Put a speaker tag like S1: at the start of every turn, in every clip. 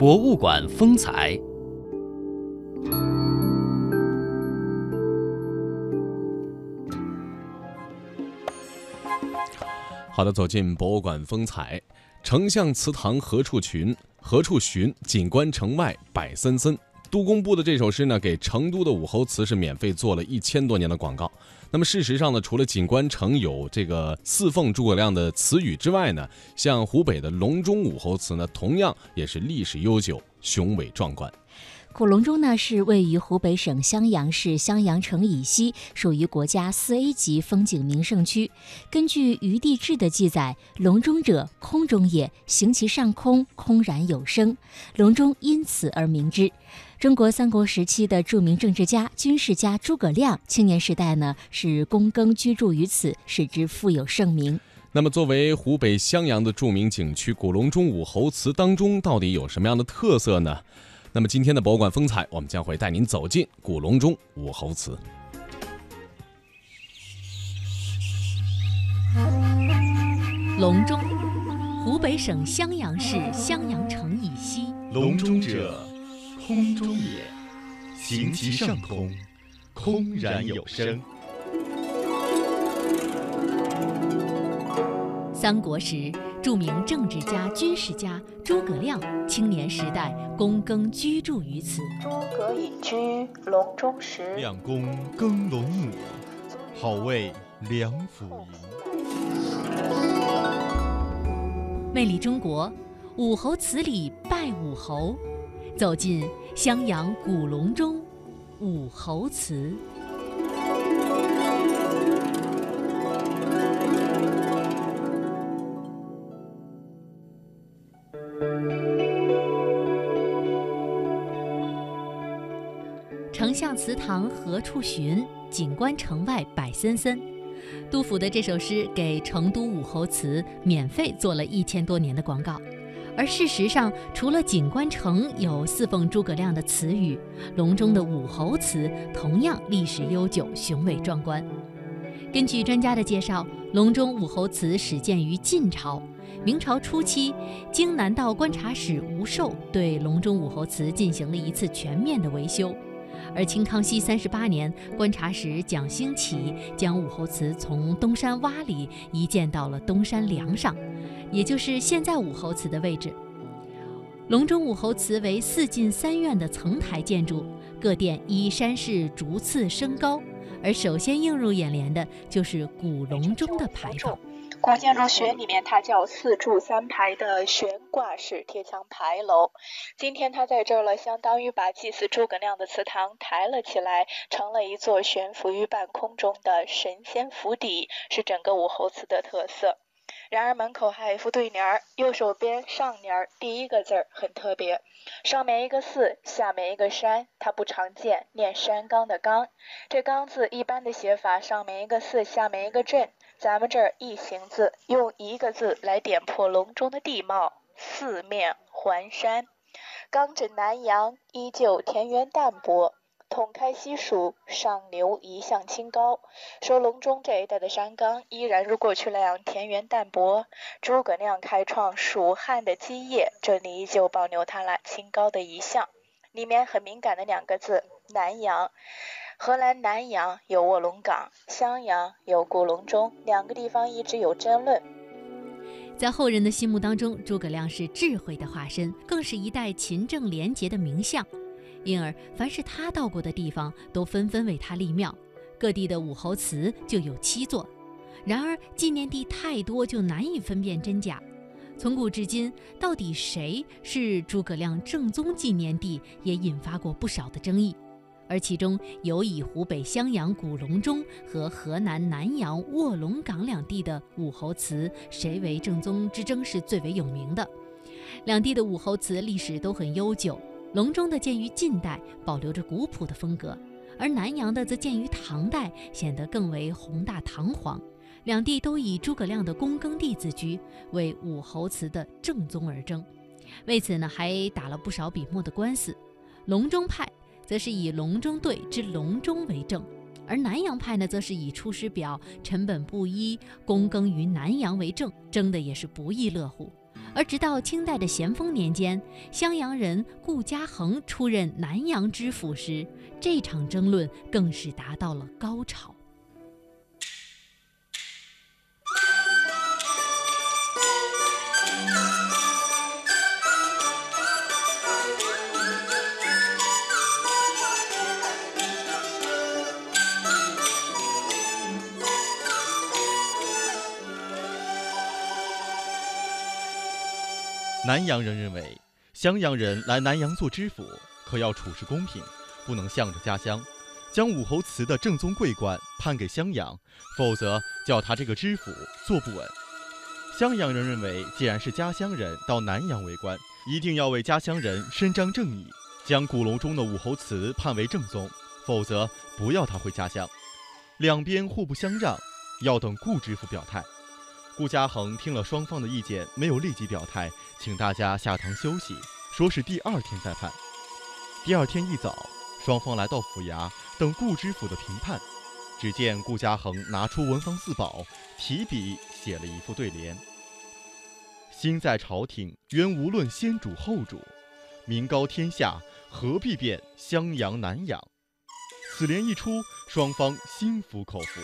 S1: 博物馆风采。
S2: 好的，走进博物馆风采。丞相祠堂何处寻？何处寻？锦官城外柏森森。杜工部的这首诗呢，给成都的武侯祠是免费做了一千多年的广告。那么事实上呢，除了锦官城有这个四凤诸葛亮的词语之外呢，像湖北的隆中武侯祠呢，同样也是历史悠久、雄伟壮观。
S3: 古隆中呢是位于湖北省襄阳市襄阳城以西，属于国家四 A 级风景名胜区。根据《余地志》的记载，隆中者，空中也，行其上空，空然有声，隆中因此而名之。中国三国时期的著名政治家、军事家诸葛亮，青年时代呢是躬耕居住于此，使之富有盛名。
S2: 那么，作为湖北襄阳的著名景区，古隆中武侯祠当中到底有什么样的特色呢？那么今天的博物馆风采，我们将会带您走进古隆中武侯祠。
S3: 隆中，湖北省襄阳市襄阳城以西。
S4: 隆中者，空中也，行其上空，空然有声。
S3: 三国时，著名政治家、军事家诸葛亮青年时代躬耕居住于此。
S5: 诸葛隐居隆中时，
S4: 亮公耕龙母，好为梁甫吟。
S3: 魅力中国，武侯祠里拜武侯，走进襄阳古隆中武侯祠。丞相祠堂何处寻？锦官城外柏森森。杜甫的这首诗给成都武侯祠免费做了一千多年的广告，而事实上，除了锦官城有侍奉诸葛亮的词语，隆中的武侯祠同样历史悠久、雄伟壮观。根据专家的介绍，隆中武侯祠始建于晋朝，明朝初期，京南道观察使吴寿对隆中武侯祠进行了一次全面的维修。而清康熙三十八年，观察使蒋兴起将武侯祠从东山洼里移建到了东山梁上，也就是现在武侯祠的位置。隆中武侯祠为四进三院的层台建筑，各殿依山势逐次升高，而首先映入眼帘的就是古隆中的牌坊。
S5: 古建筑学里面，它叫四柱三排的悬挂式贴墙牌楼。今天它在这儿了，相当于把祭祀诸葛亮的祠堂抬了起来，成了一座悬浮于半空中的神仙府邸，是整个武侯祠的特色。然而门口还有一副对联儿，右手边上联儿第一个字儿很特别，上面一个四，下面一个山，它不常见，念山冈的冈。这冈字一般的写法，上面一个四，下面一个镇。咱们这儿一行字，用一个字来点破隆中的地貌：四面环山，刚枕南阳，依旧田园淡泊，统开西蜀，上流一向清高。说隆中这一带的山冈依然如过去那样田园淡泊。诸葛亮开创蜀汉的基业，这里依旧保留他那清高的一项。里面很敏感的两个字：南阳。河南南阳有卧龙岗，襄阳有古隆中，两个地方一直有争论。
S3: 在后人的心目当中，诸葛亮是智慧的化身，更是一代勤政廉洁的名相。因而，凡是他到过的地方，都纷纷为他立庙。各地的武侯祠就有七座。然而，纪念地太多，就难以分辨真假。从古至今，到底谁是诸葛亮正宗纪念地，也引发过不少的争议。而其中有以湖北襄阳古隆中和河南南阳卧龙岗两地的武侯祠谁为正宗之争是最为有名的。两地的武侯祠历史都很悠久，隆中的建于晋代，保留着古朴的风格；而南阳的则建于唐代，显得更为宏大堂皇。两地都以诸葛亮的躬耕地自居，为武侯祠的正宗而争。为此呢，还打了不少笔墨的官司。隆中派。则是以隆中对之隆中为证，而南阳派呢，则是以《出师表》“臣本布衣，躬耕于南阳”为证，争的也是不亦乐乎。而直到清代的咸丰年间，襄阳人顾嘉恒出任南阳知府时，这场争论更是达到了高潮。
S4: 南阳人认为，襄阳人来南阳做知府，可要处事公平，不能向着家乡，将武侯祠的正宗桂冠判给襄阳，否则叫他这个知府坐不稳。襄阳人认为，既然是家乡人到南阳为官，一定要为家乡人伸张正义，将古隆中的武侯祠判为正宗，否则不要他回家乡。两边互不相让，要等顾知府表态。顾嘉恒听了双方的意见，没有立即表态，请大家下堂休息，说是第二天再判。第二天一早，双方来到府衙等顾知府的评判。只见顾嘉恒拿出文房四宝，提笔写了一副对联：“心在朝廷，原无论先主后主；名高天下，何必辨襄阳南阳？”此联一出，双方心服口服，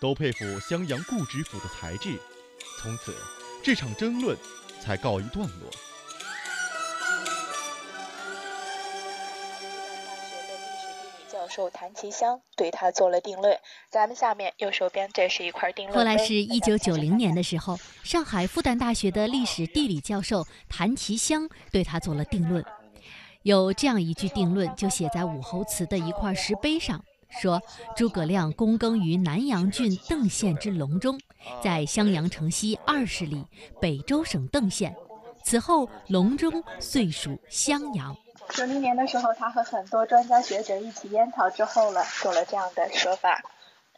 S4: 都佩服襄阳顾知府的才智。从此，这场争论才告一段落。
S5: 教授谭其香对他做了定论。咱们下面右手边这是一块定论。
S3: 后来是一九九零年的时候，上海复旦大学的历史地理教授谭其香对他做了定论。有这样一句定论，就写在武侯祠的一块石碑上。说诸葛亮躬耕于南阳郡邓县之隆中，在襄阳城西二十里，北周省邓县。此后隆中遂属襄阳。
S5: 九零年的时候，他和很多专家学者一起研讨之后了，做了这样的说法：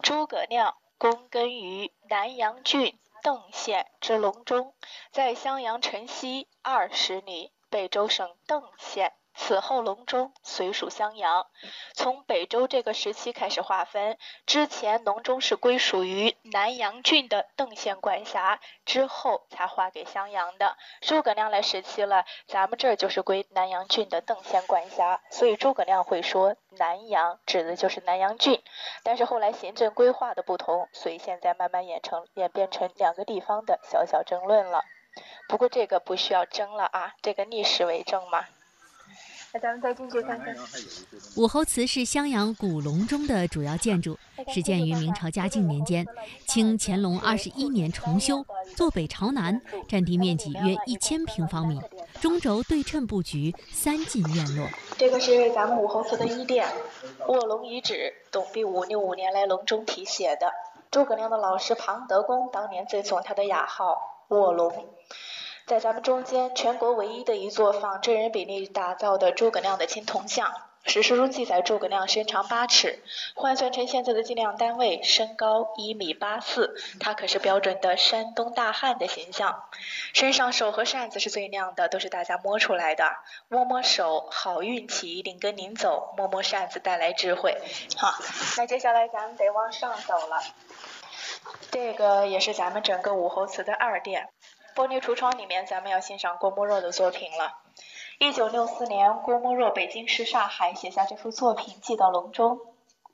S5: 诸葛亮躬耕于南阳郡邓县之隆中，在襄阳城西二十里，北周省邓县。此后，隆中随属襄阳。从北周这个时期开始划分，之前隆中是归属于南阳郡的邓县管辖，之后才划给襄阳的。诸葛亮来时期了，咱们这儿就是归南阳郡的邓县管辖，所以诸葛亮会说南阳指的就是南阳郡。但是后来行政规划的不同，所以现在慢慢演成演变成两个地方的小小争论了。不过这个不需要争了啊，这个历史为证嘛。咱们再进去看看。
S3: 武侯祠是襄阳古隆中的主要建筑，始建于明朝嘉靖年间，清乾隆二十一年重修，坐北朝南，占地面积约一千平方米，中轴对称布局，三进院落。
S5: 这个是咱们武侯祠的一殿，卧龙遗址，董必武六五年来隆中题写的。诸葛亮的老师庞德公当年赠送他的雅号卧龙。在咱们中间，全国唯一的一座仿真人比例打造的诸葛亮的青铜像。史书中记载，诸葛亮身长八尺，换算成现在的计量单位，身高一米八四。他可是标准的山东大汉的形象。身上手和扇子是最亮的，都是大家摸出来的。摸摸手，好运气一定跟您走；摸摸扇子，带来智慧。好，那接下来咱们得往上走了。这个也是咱们整个武侯祠的二殿。玻璃橱窗里面，咱们要欣赏郭沫若的作品了。一九六四年，郭沫若北京市上海写下这幅作品，寄到隆中。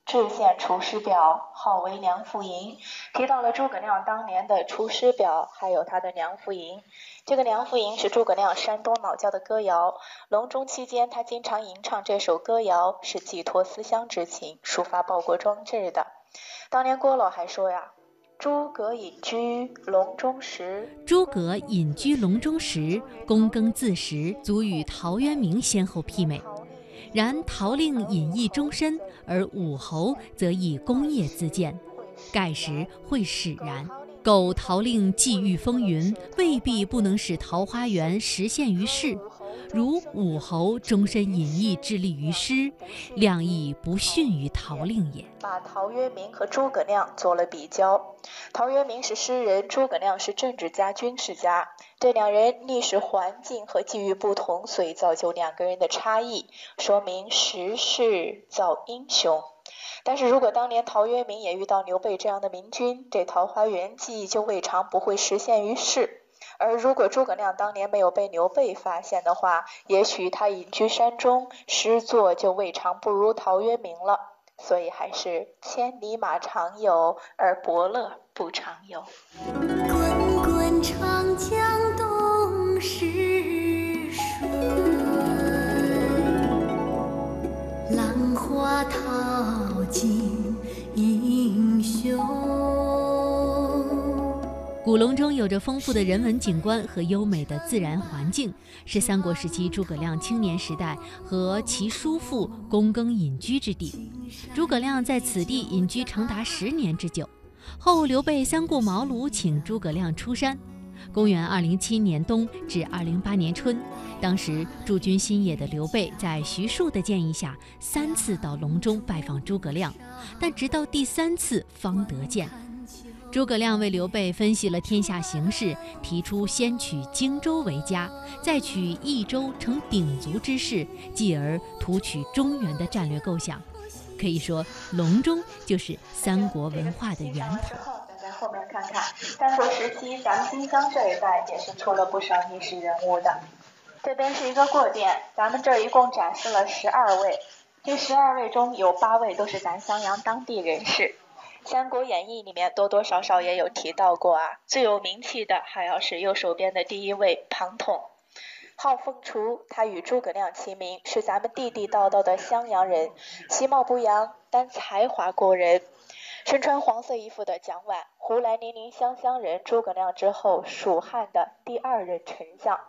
S5: 制献厨师表，号为《梁父吟》，提到了诸葛亮当年的厨师表，还有他的《梁父吟》。这个《梁父吟》是诸葛亮山东老家的歌谣。隆中期间，他经常吟唱这首歌谣，是寄托思乡之情，抒发报国壮志的。当年郭老还说呀。诸葛隐居隆中时，
S3: 诸葛隐居隆中时，躬耕自食，足与陶渊明先后媲美。然陶令隐逸终身，而武侯则以功业自荐，盖时会使然。苟陶令际遇风云，未必不能使桃花源实现于世。如武侯终身隐逸，致力于诗，量亦不逊于陶令也。
S5: 把陶渊明和诸葛亮做了比较，陶渊明是诗人，诸葛亮是政治家、军事家。这两人历史环境和际遇不同，所以造就两个人的差异，说明时势造英雄。但是如果当年陶渊明也遇到刘备这样的明君，这桃花源记就未尝不会实现于世。而如果诸葛亮当年没有被刘备发现的话，也许他隐居山中，诗作就未尝不如陶渊明了。所以还是千里马常有，而伯乐不常有。
S1: 滚滚长江东逝水，浪花淘尽
S3: 古隆中有着丰富的人文景观和优美的自然环境，是三国时期诸葛亮青年时代和其叔父躬耕隐居之地。诸葛亮在此地隐居长达十年之久。后刘备三顾茅庐，请诸葛亮出山。公元二零七年冬至二零八年春，当时驻军新野的刘备在徐庶的建议下，三次到隆中拜访诸葛亮，但直到第三次方得见。诸葛亮为刘备分析了天下形势，提出先取荆州为家，再取益州成鼎足之势，继而图取中原的战略构想。可以说，隆中就是三国文化的源头。
S5: 再在后面看看，三国时期咱们荆襄这一带也是出了不少历史人物的。这边是一个过店，咱们这一共展示了十二位，这十二位中有八位都是咱襄阳当地人士。《三国演义》里面多多少少也有提到过啊，最有名气的还要是右手边的第一位庞统，号凤雏，他与诸葛亮齐名，是咱们地地道道的襄阳人，其貌不扬，但才华过人。身穿黄色衣服的蒋琬，胡兰零陵湘乡人，诸葛亮之后蜀汉的第二任丞相。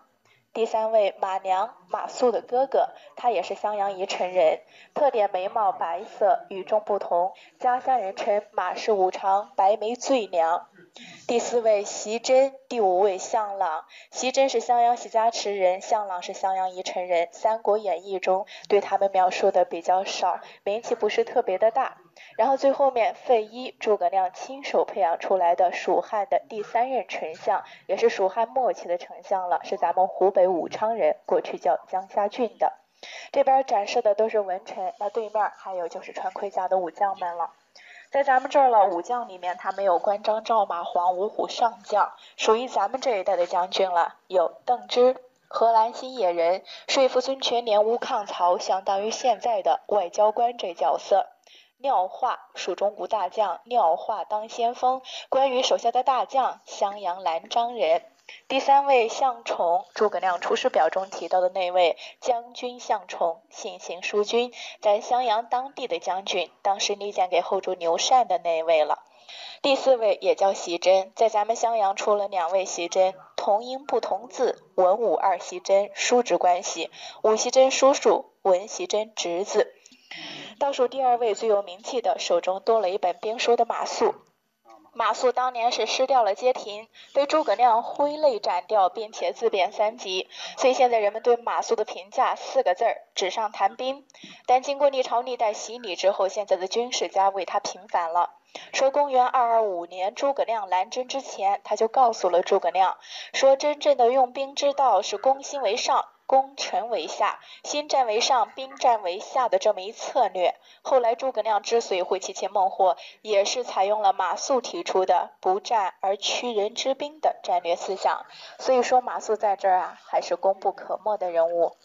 S5: 第三位马良，马谡的哥哥，他也是襄阳宜城人，特点眉毛白色，与众不同，家乡人称马氏五常，白眉最娘。第四位席珍，第五位向朗。席珍是襄阳席家池人，向朗是襄阳宜城人。《三国演义》中对他们描述的比较少，名气不是特别的大。然后最后面费祎，诸葛亮亲手培养出来的蜀汉的第三任丞相，也是蜀汉末期的丞相了，是咱们湖北武昌人，过去叫江夏郡的。这边展示的都是文臣，那对面还有就是穿盔甲的武将们了。在咱们这儿了，武将里面他没有关张赵马黄五虎上将，属于咱们这一代的将军了，有邓芝，河南新野人，说服孙权联吴抗曹，相当于现在的外交官这角色。廖化，蜀中无大将，廖化当先锋。关羽手下的大将，襄阳兰章人。第三位向宠，诸葛亮出师表中提到的那位将军向宠，性行淑君，在襄阳当地的将军，当时力荐给后主刘禅的那位了。第四位也叫席珍，在咱们襄阳出了两位席珍，同音不同字，文武二席珍，叔侄关系，武席珍叔叔，文席珍侄子。倒数第二位最有名气的，手中多了一本兵书的马谡。马谡当年是失掉了街亭，被诸葛亮挥泪斩掉，并且自贬三级。所以现在人们对马谡的评价四个字儿：纸上谈兵。但经过历朝历代洗礼之后，现在的军事家为他平反了。说公元二二五年诸葛亮南征之前，他就告诉了诸葛亮，说真正的用兵之道是攻心为上。攻城为下，心战为上，兵战为下的这么一策略。后来诸葛亮之所以会骑擒孟获，也是采用了马谡提出的“不战而屈人之兵”的战略思想。所以说马谡在这儿啊，还是功不可没的人物。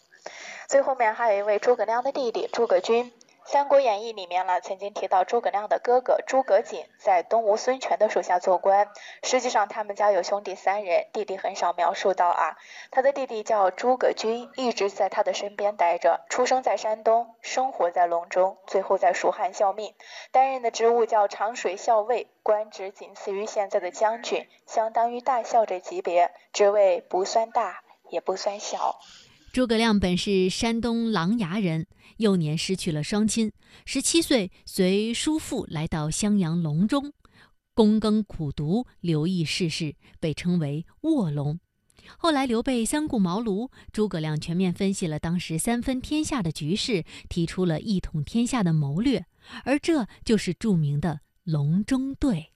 S5: 最后面还有一位诸葛亮的弟弟诸葛均。《三国演义》里面呢，曾经提到诸葛亮的哥哥诸葛瑾在东吴孙权的手下做官。实际上他们家有兄弟三人，弟弟很少描述到啊。他的弟弟叫诸葛均，一直在他的身边待着。出生在山东，生活在隆中，最后在蜀汉效命，担任的职务叫长水校尉，官职仅次于现在的将军，相当于大校这级别，职位不算大，也不算小。
S3: 诸葛亮本是山东琅琊人，幼年失去了双亲，十七岁随叔父来到襄阳隆中，躬耕苦读，留意世事，被称为卧龙。后来刘备三顾茅庐，诸葛亮全面分析了当时三分天下的局势，提出了一统天下的谋略，而这就是著名的隆中对。